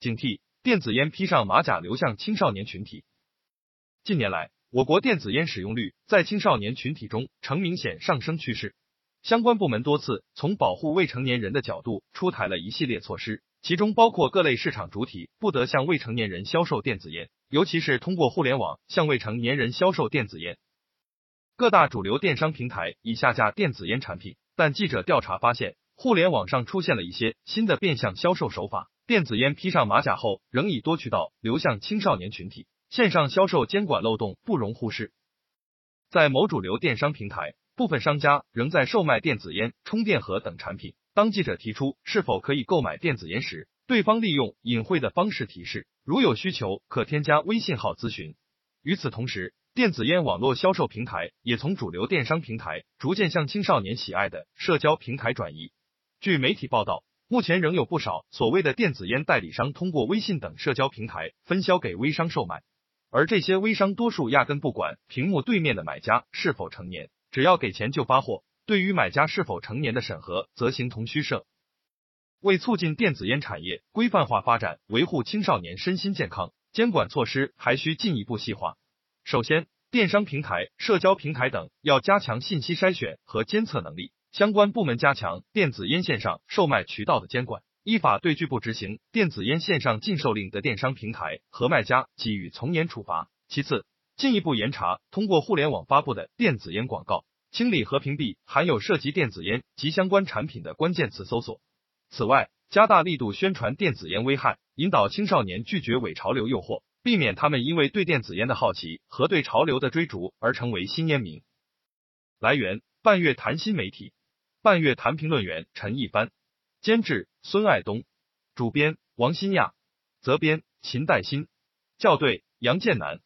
警惕电子烟披上马甲流向青少年群体。近年来，我国电子烟使用率在青少年群体中呈明显上升趋势。相关部门多次从保护未成年人的角度出台了一系列措施，其中包括各类市场主体不得向未成年人销售电子烟，尤其是通过互联网向未成年人销售电子烟。各大主流电商平台已下架电子烟产品，但记者调查发现，互联网上出现了一些新的变相销售手法。电子烟披上马甲后，仍以多渠道流向青少年群体，线上销售监管漏洞不容忽视。在某主流电商平台。部分商家仍在售卖电子烟、充电盒等产品。当记者提出是否可以购买电子烟时，对方利用隐晦的方式提示，如有需求可添加微信号咨询。与此同时，电子烟网络销售平台也从主流电商平台逐渐向青少年喜爱的社交平台转移。据媒体报道，目前仍有不少所谓的电子烟代理商通过微信等社交平台分销给微商售卖，而这些微商多数压根不管屏幕对面的买家是否成年。只要给钱就发货，对于买家是否成年的审核则形同虚设。为促进电子烟产业规范化发展，维护青少年身心健康，监管措施还需进一步细化。首先，电商平台、社交平台等要加强信息筛选和监测能力，相关部门加强电子烟线上售卖渠道的监管，依法对拒不执行电子烟线上禁售令的电商平台和卖家给予从严处罚。其次，进一步严查通过互联网发布的电子烟广告，清理和屏蔽含有涉及电子烟及相关产品的关键词搜索。此外，加大力度宣传电子烟危害，引导青少年拒绝伪潮流诱惑，避免他们因为对电子烟的好奇和对潮流的追逐而成为新烟民。来源：半月谈新媒体，半月谈评论员陈一帆，监制孙爱东，主编王新亚，责编秦代新，校对杨建南。